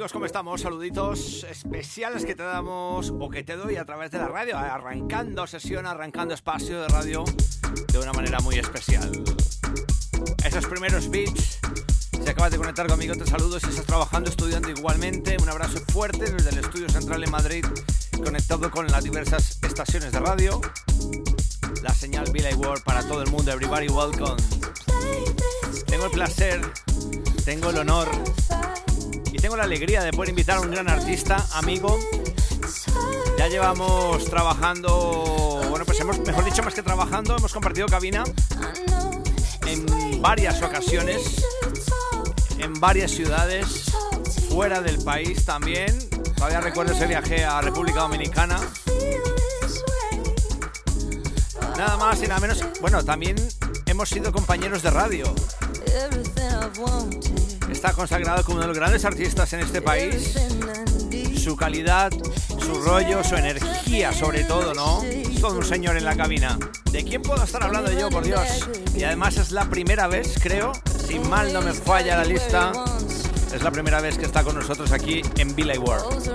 amigos? ¿Cómo estamos? Saluditos especiales que te damos o que te doy a través de la radio, arrancando sesión, arrancando espacio de radio de una manera muy especial. Esos primeros beats, si acabas de conectar conmigo te saludo, si estás trabajando, estudiando igualmente, un abrazo fuerte desde el estudio central en Madrid, conectado con las diversas estaciones de radio. La señal Billy World para todo el mundo, everybody welcome. Tengo el placer, tengo el honor y tengo la alegría de poder invitar a un gran artista, amigo. Ya llevamos trabajando, bueno, pues hemos, mejor dicho, más que trabajando, hemos compartido cabina en varias ocasiones, en varias ciudades, fuera del país también. Todavía recuerdo ese viaje a República Dominicana. Nada más y nada menos. Bueno, también hemos sido compañeros de radio. Está consagrado como uno de los grandes artistas en este país. Su calidad, su rollo, su energía sobre todo, ¿no? Todo un señor en la cabina. ¿De quién puedo estar hablando yo, por Dios? Y además es la primera vez, creo, si mal no me falla la lista, es la primera vez que está con nosotros aquí en Billy World.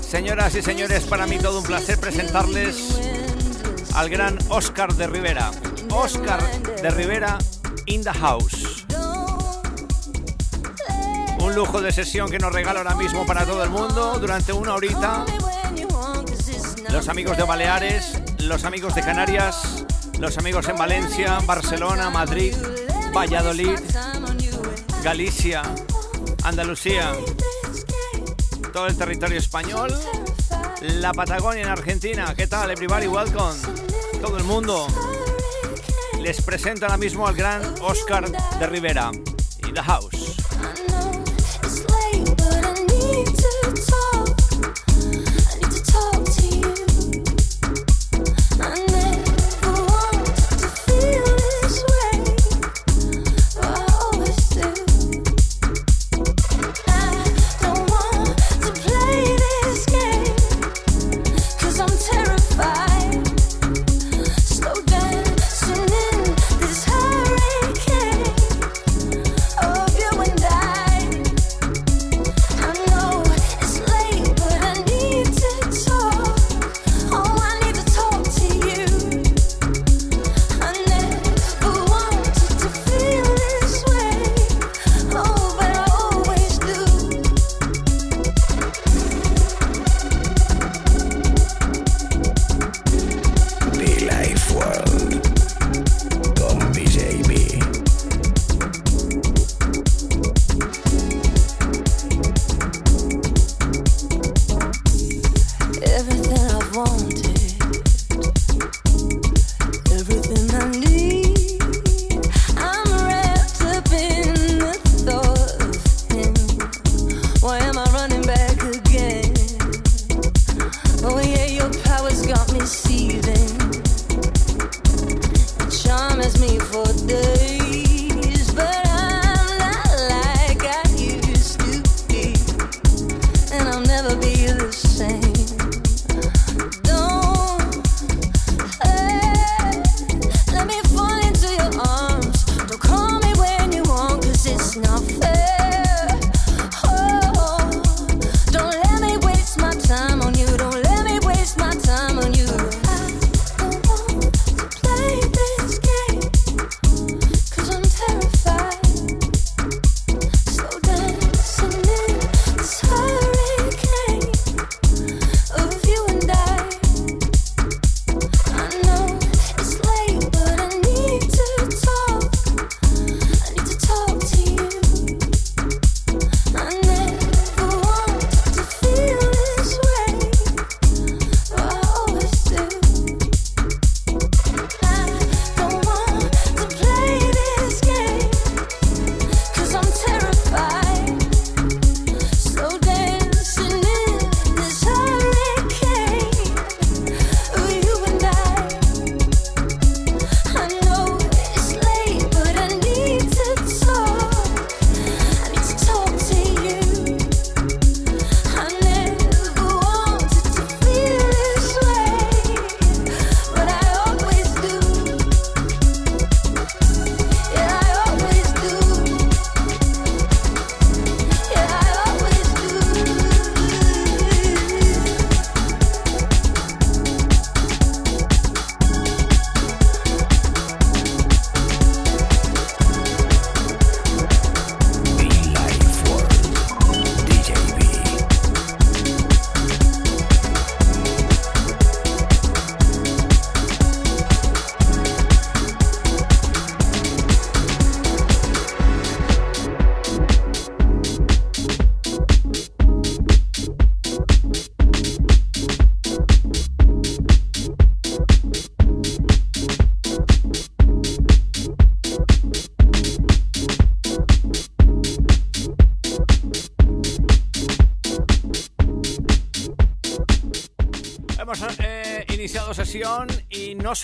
Señoras y señores, para mí todo un placer presentarles al gran Oscar de Rivera. Oscar de Rivera in the house. Un lujo de sesión que nos regala ahora mismo para todo el mundo durante una horita. Los amigos de Baleares, los amigos de Canarias, los amigos en Valencia, Barcelona, Madrid, Valladolid, Galicia, Andalucía, todo el territorio español, la Patagonia en Argentina. ¿Qué tal, everybody? Welcome. Todo el mundo. Les presento ahora mismo al gran Oscar de Rivera. In the house.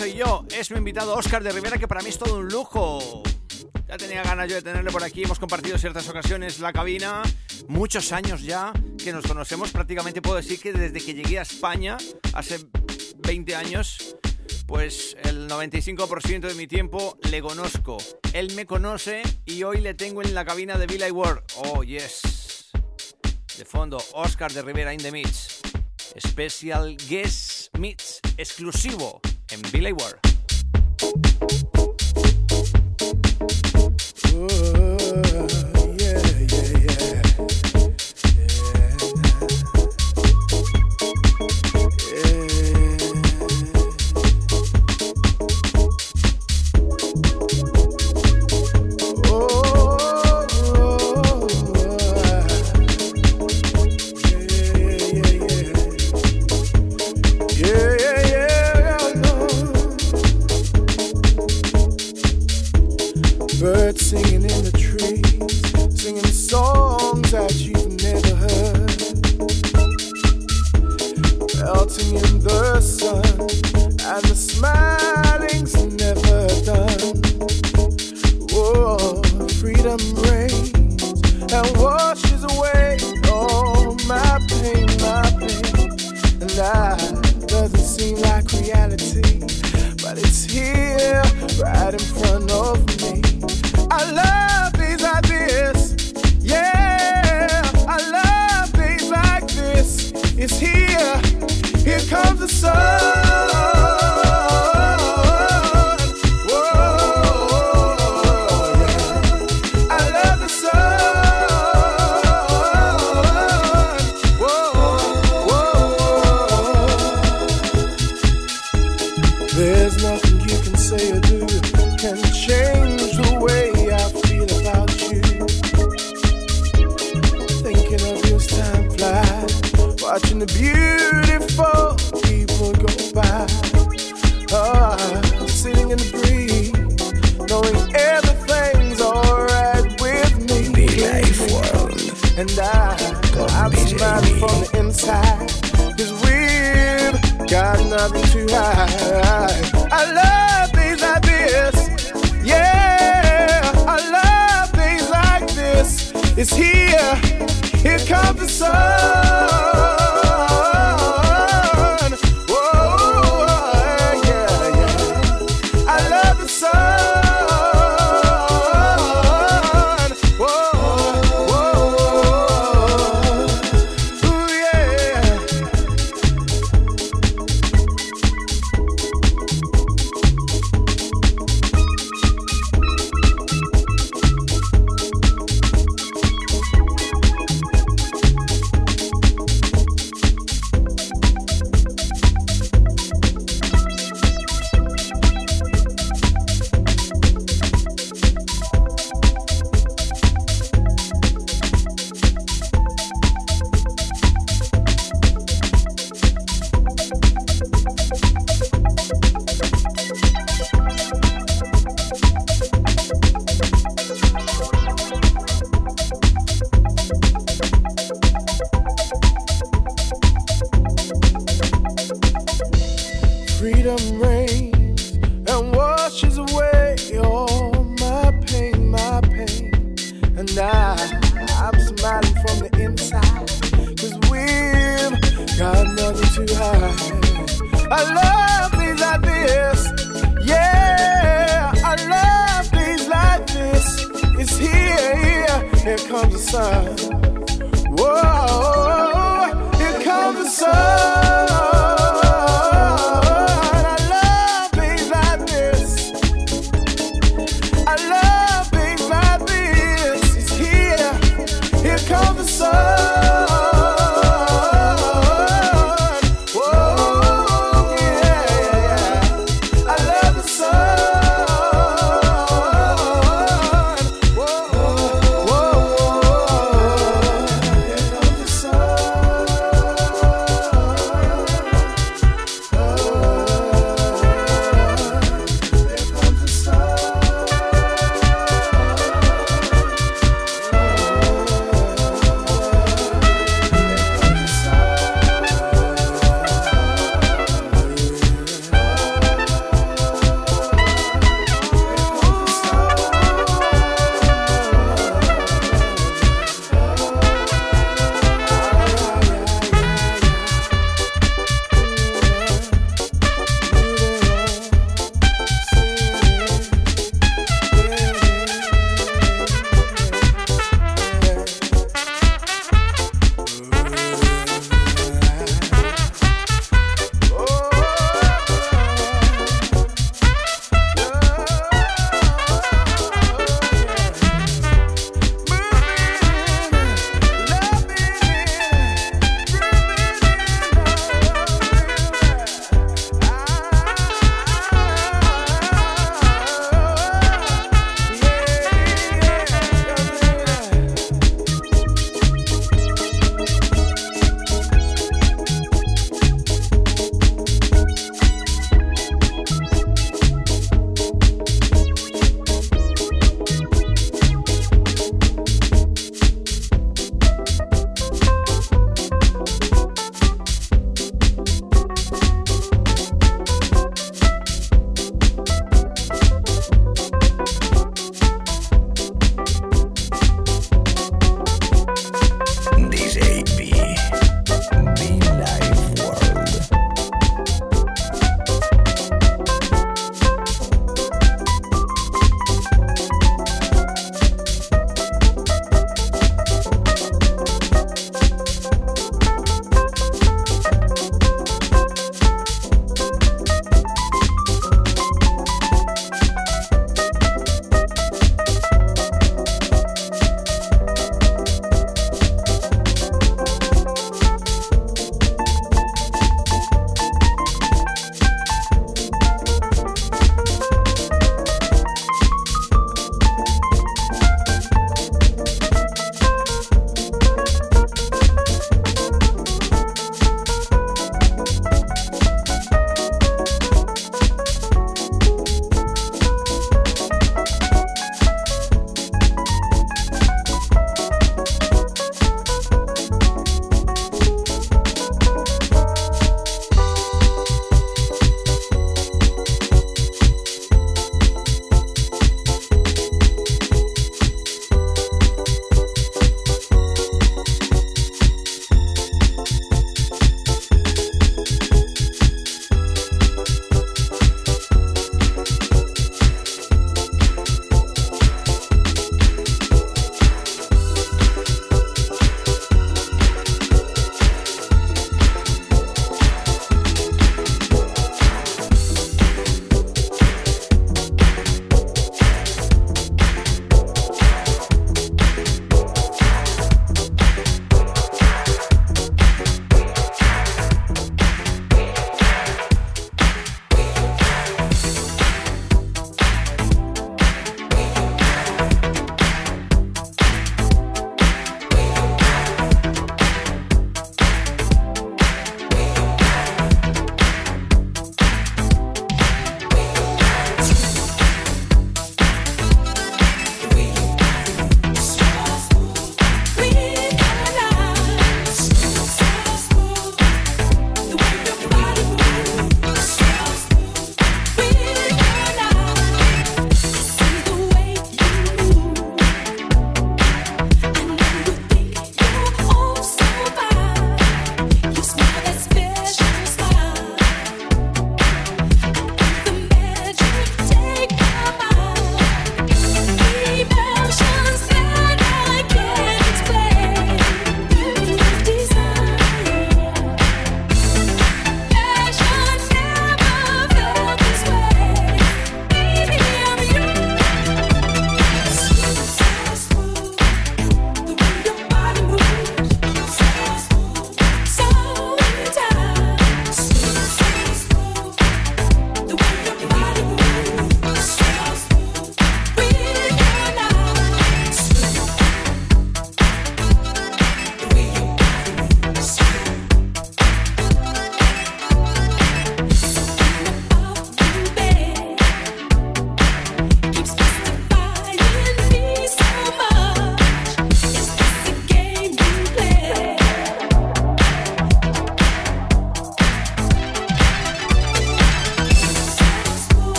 Soy yo, es mi invitado Oscar de Rivera, que para mí es todo un lujo. Ya tenía ganas yo de tenerle por aquí, hemos compartido ciertas ocasiones la cabina, muchos años ya que nos conocemos, prácticamente puedo decir que desde que llegué a España, hace 20 años, pues el 95% de mi tiempo le conozco. Él me conoce y hoy le tengo en la cabina de Villa World. Oh, yes. De fondo, Oscar de Rivera in the Mix. Special Guest Mix exclusivo en Billy Ward. Uh. Oh, oh, oh.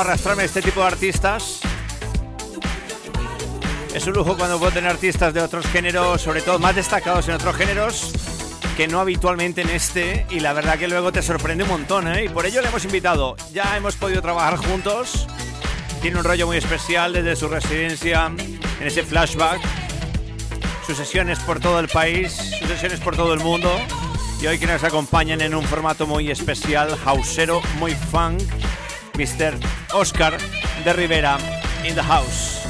Arrastrarme este tipo de artistas. Es un lujo cuando puedo tener artistas de otros géneros, sobre todo más destacados en otros géneros, que no habitualmente en este. Y la verdad que luego te sorprende un montón, ¿eh? Y por ello le hemos invitado. Ya hemos podido trabajar juntos. Tiene un rollo muy especial desde su residencia en ese flashback. Sus sesiones por todo el país, sus sesiones por todo el mundo. Y hoy que nos acompañan en un formato muy especial, hausero, muy funk, Mr. Oscar de Rivera in the house.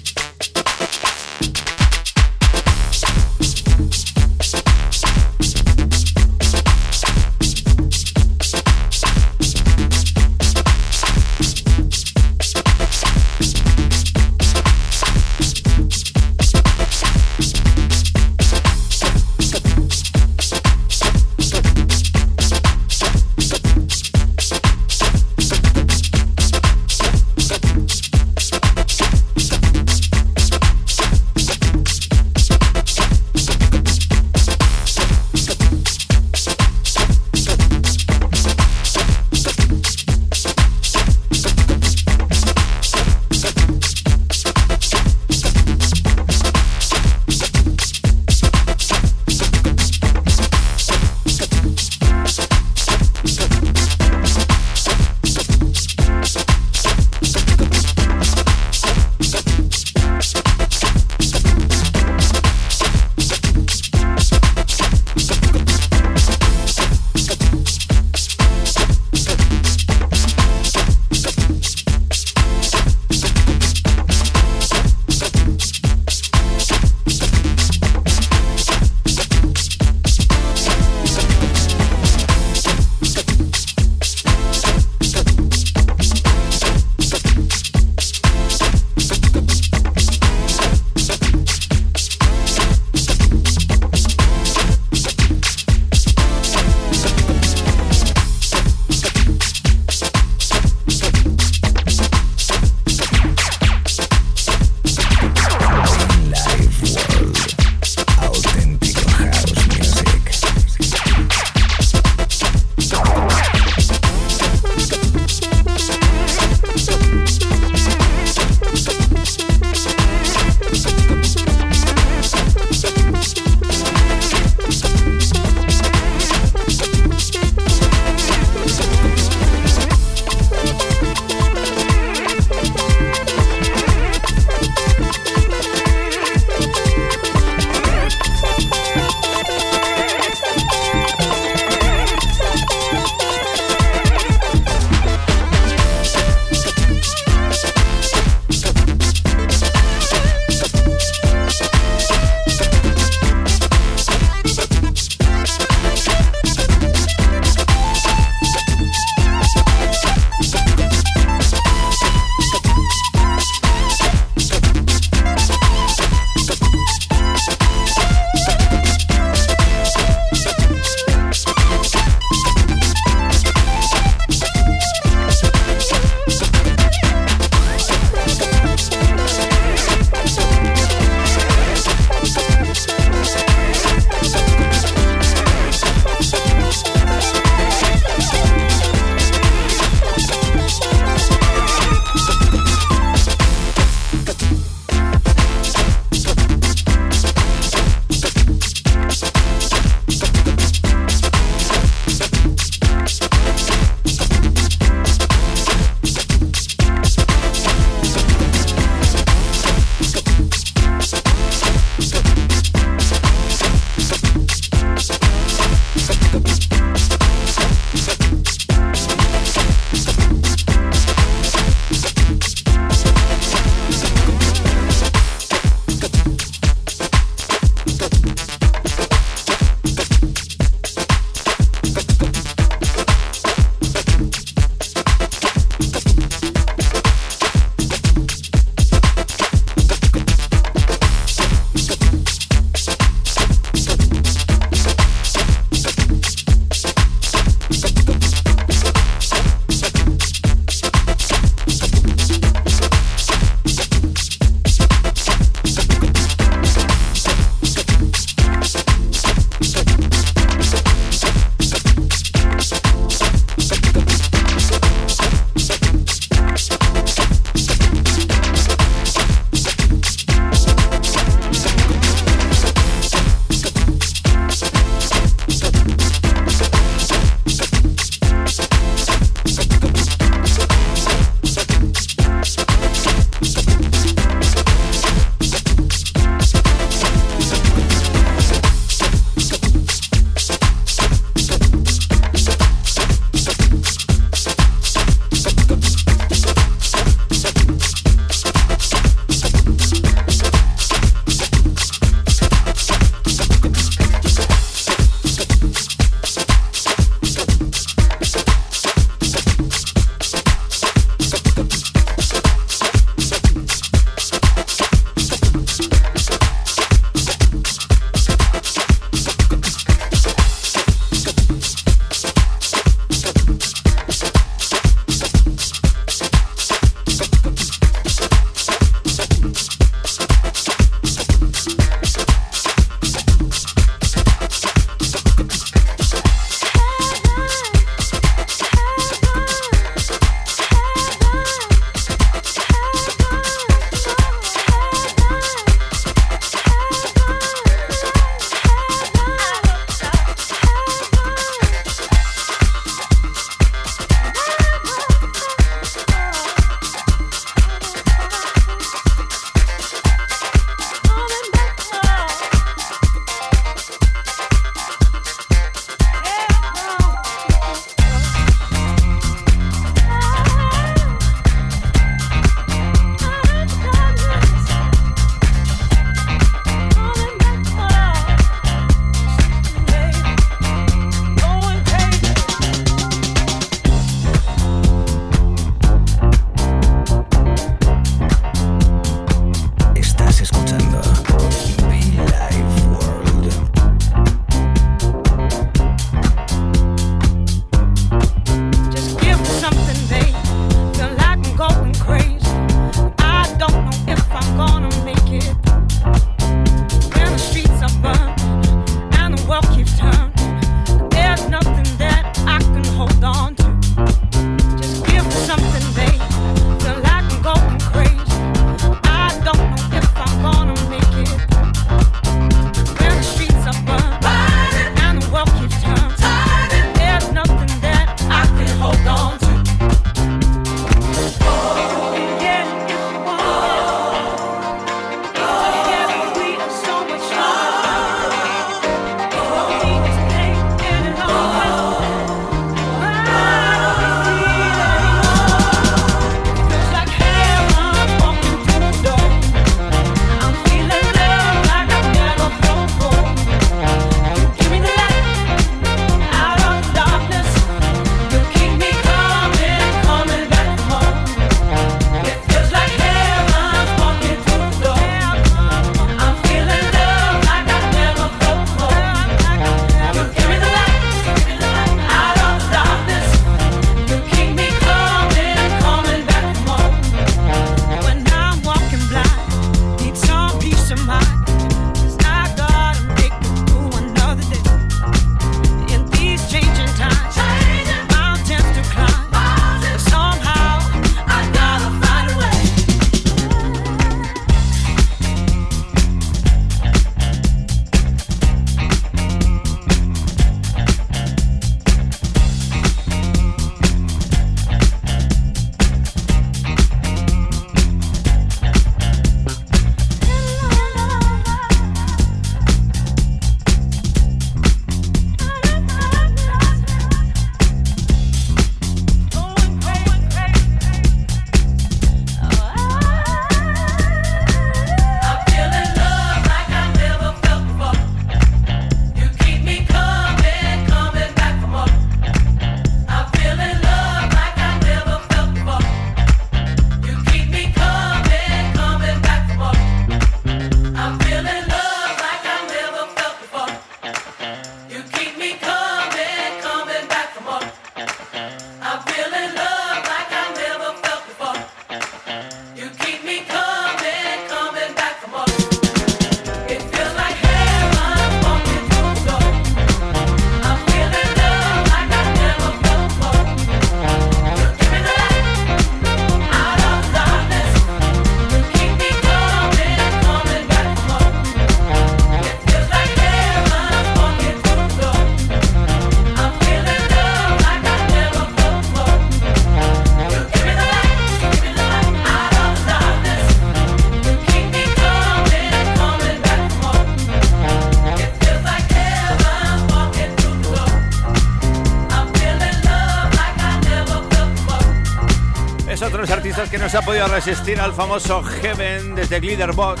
Que no se ha podido resistir al famoso Heaven desde Glitterbox.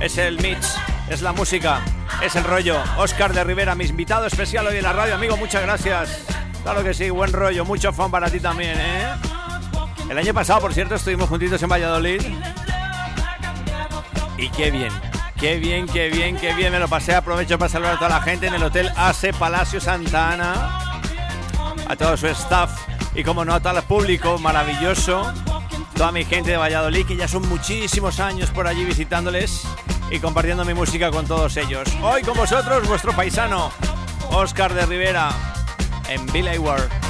Es el mix, es la música, es el rollo. Oscar de Rivera, mi invitado especial hoy en la radio, amigo, muchas gracias. Claro que sí, buen rollo, mucho fan para ti también, ¿eh? El año pasado, por cierto, estuvimos juntitos en Valladolid. Y qué bien, qué bien, qué bien, qué bien me lo pasé. Aprovecho para saludar a toda la gente en el Hotel AC Palacio Santa Ana. A todo su staff y como no a todo el público maravilloso. Toda mi gente de Valladolid, que ya son muchísimos años por allí visitándoles y compartiendo mi música con todos ellos. Hoy con vosotros, vuestro paisano, Oscar de Rivera en Ward.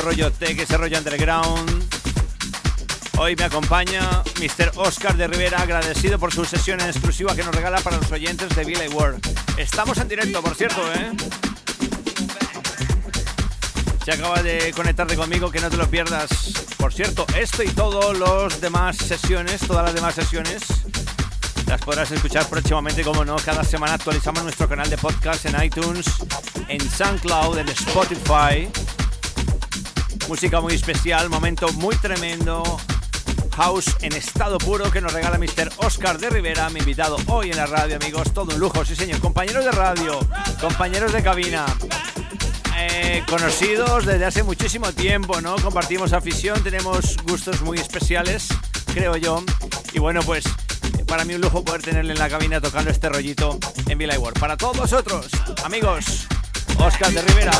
Ese rollo tech, ese rollo underground. Hoy me acompaña Mr. Oscar de Rivera, agradecido por su sesión en exclusiva que nos regala para los oyentes de Billy World. Estamos en directo, por cierto, ¿eh? Se acaba de conectarte conmigo, que no te lo pierdas. Por cierto, esto y todos los demás sesiones, todas las demás sesiones, las podrás escuchar próximamente, como no. Cada semana actualizamos nuestro canal de podcast en iTunes, en SoundCloud, en Spotify. Música muy especial, momento muy tremendo. House en estado puro que nos regala Mr. Oscar de Rivera, mi invitado hoy en la radio, amigos. Todo un lujo, sí, señor. Compañeros de radio, compañeros de cabina. Eh, conocidos desde hace muchísimo tiempo, ¿no? Compartimos afición, tenemos gustos muy especiales, creo yo. Y bueno, pues para mí un lujo poder tenerle en la cabina tocando este rollito en Villa. Para todos vosotros, amigos, Oscar de Rivera.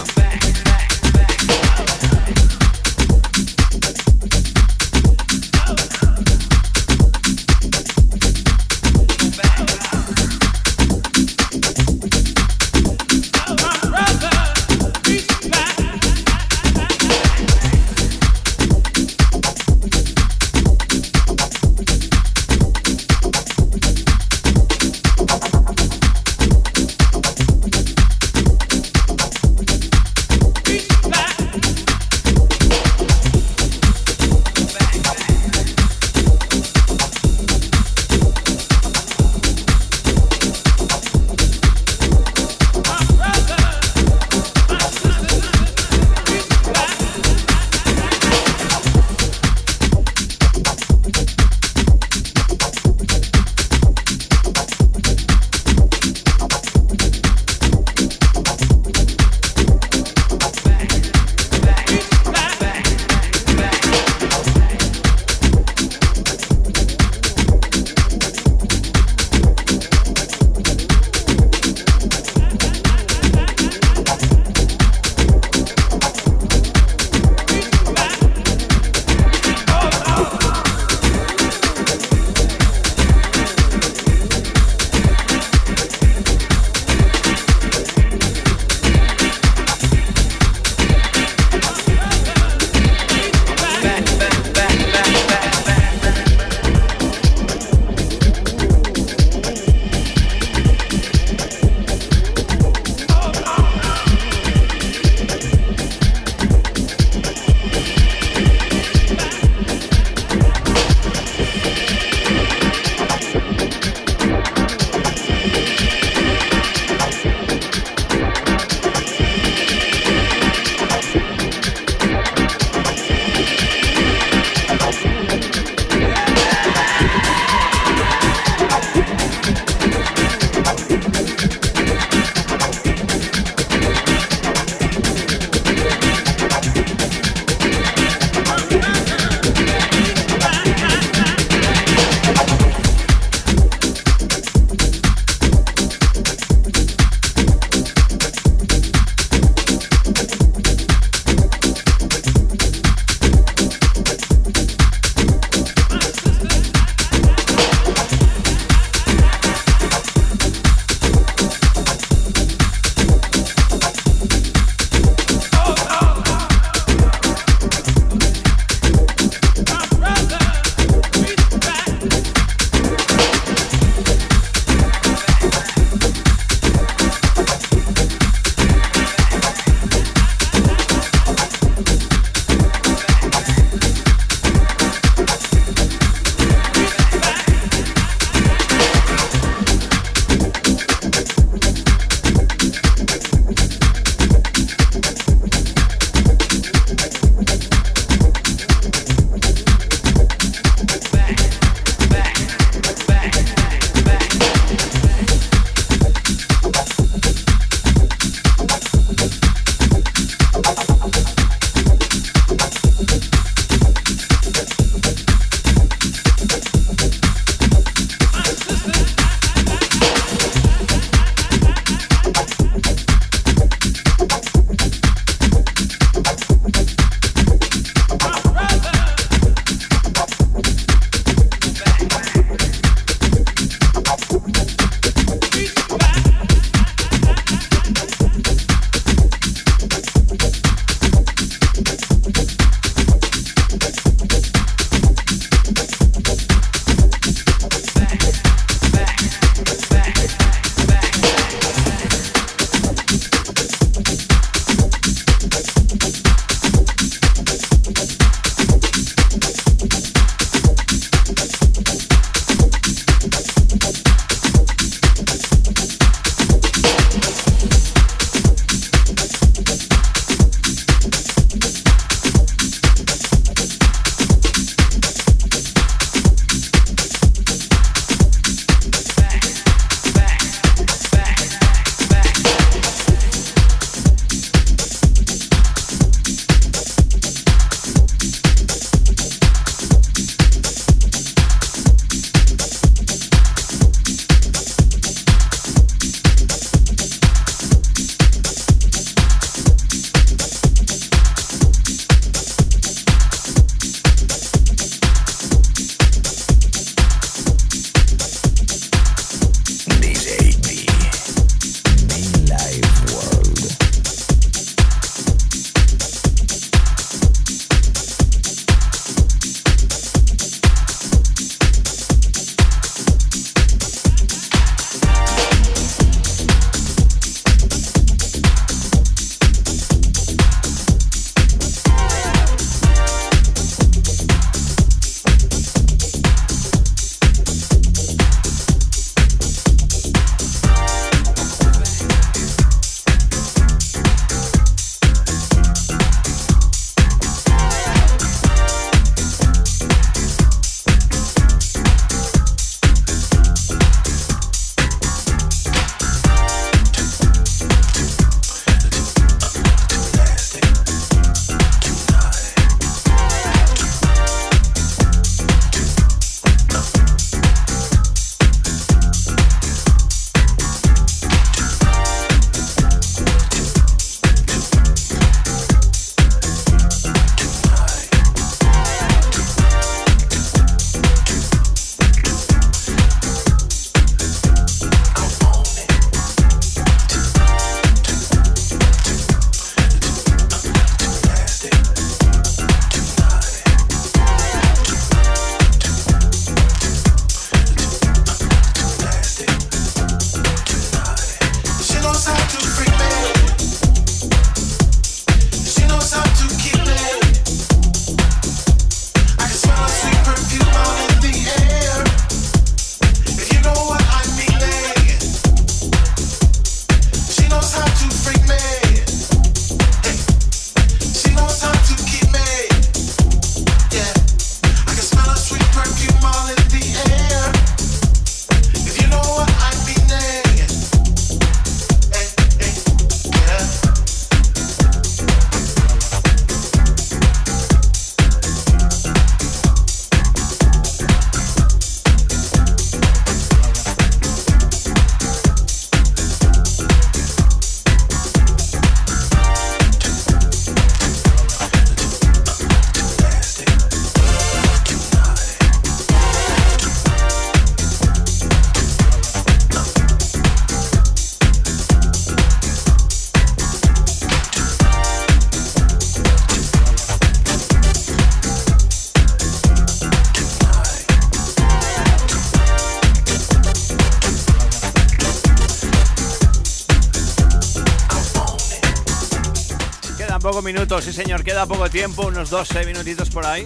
Quedan pocos minutos, sí señor, queda poco tiempo, unos 12 minutitos por ahí.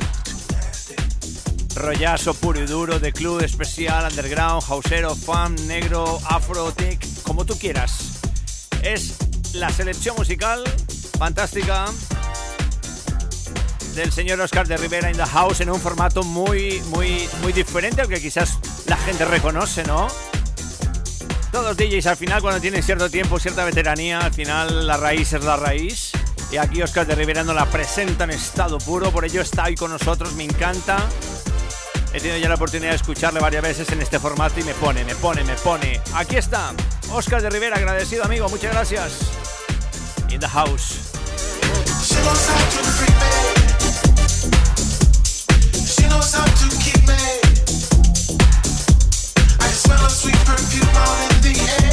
Rollazo puro y duro de club especial, underground, hausero, fan, negro, afro, tech, como tú quieras. Es la selección musical fantástica del señor Oscar de Rivera in the House en un formato muy, muy, muy diferente al que quizás la gente reconoce, ¿no? Todos DJs al final cuando tienen cierto tiempo, cierta veteranía, al final la raíz es la raíz. Y aquí Oscar de Rivera nos la presenta en estado puro, por ello está ahí con nosotros, me encanta. He tenido ya la oportunidad de escucharle varias veces en este formato y me pone, me pone, me pone. Aquí está, Oscar de Rivera, agradecido amigo, muchas gracias. In the house. sweet perfume in the air.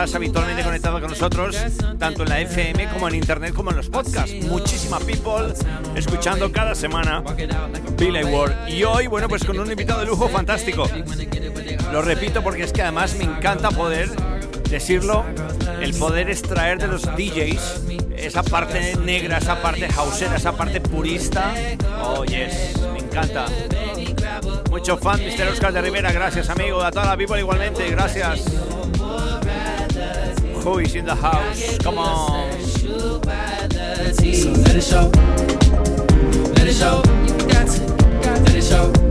Detrás habitualmente conectada con nosotros, tanto en la FM como en internet como en los podcasts. Muchísima people escuchando cada semana Billy Ward. Y hoy, bueno, pues con un invitado de lujo fantástico. Lo repito porque es que además me encanta poder decirlo, el poder extraer de los DJs esa parte negra, esa parte hausera, esa parte purista. Oh, yes, me encanta. Mucho fan, Mr. Oscar de Rivera, gracias amigo, a toda la people igualmente, gracias. Who is in the house? Come on. So let it show. Let it show. You got to, got to Let it show.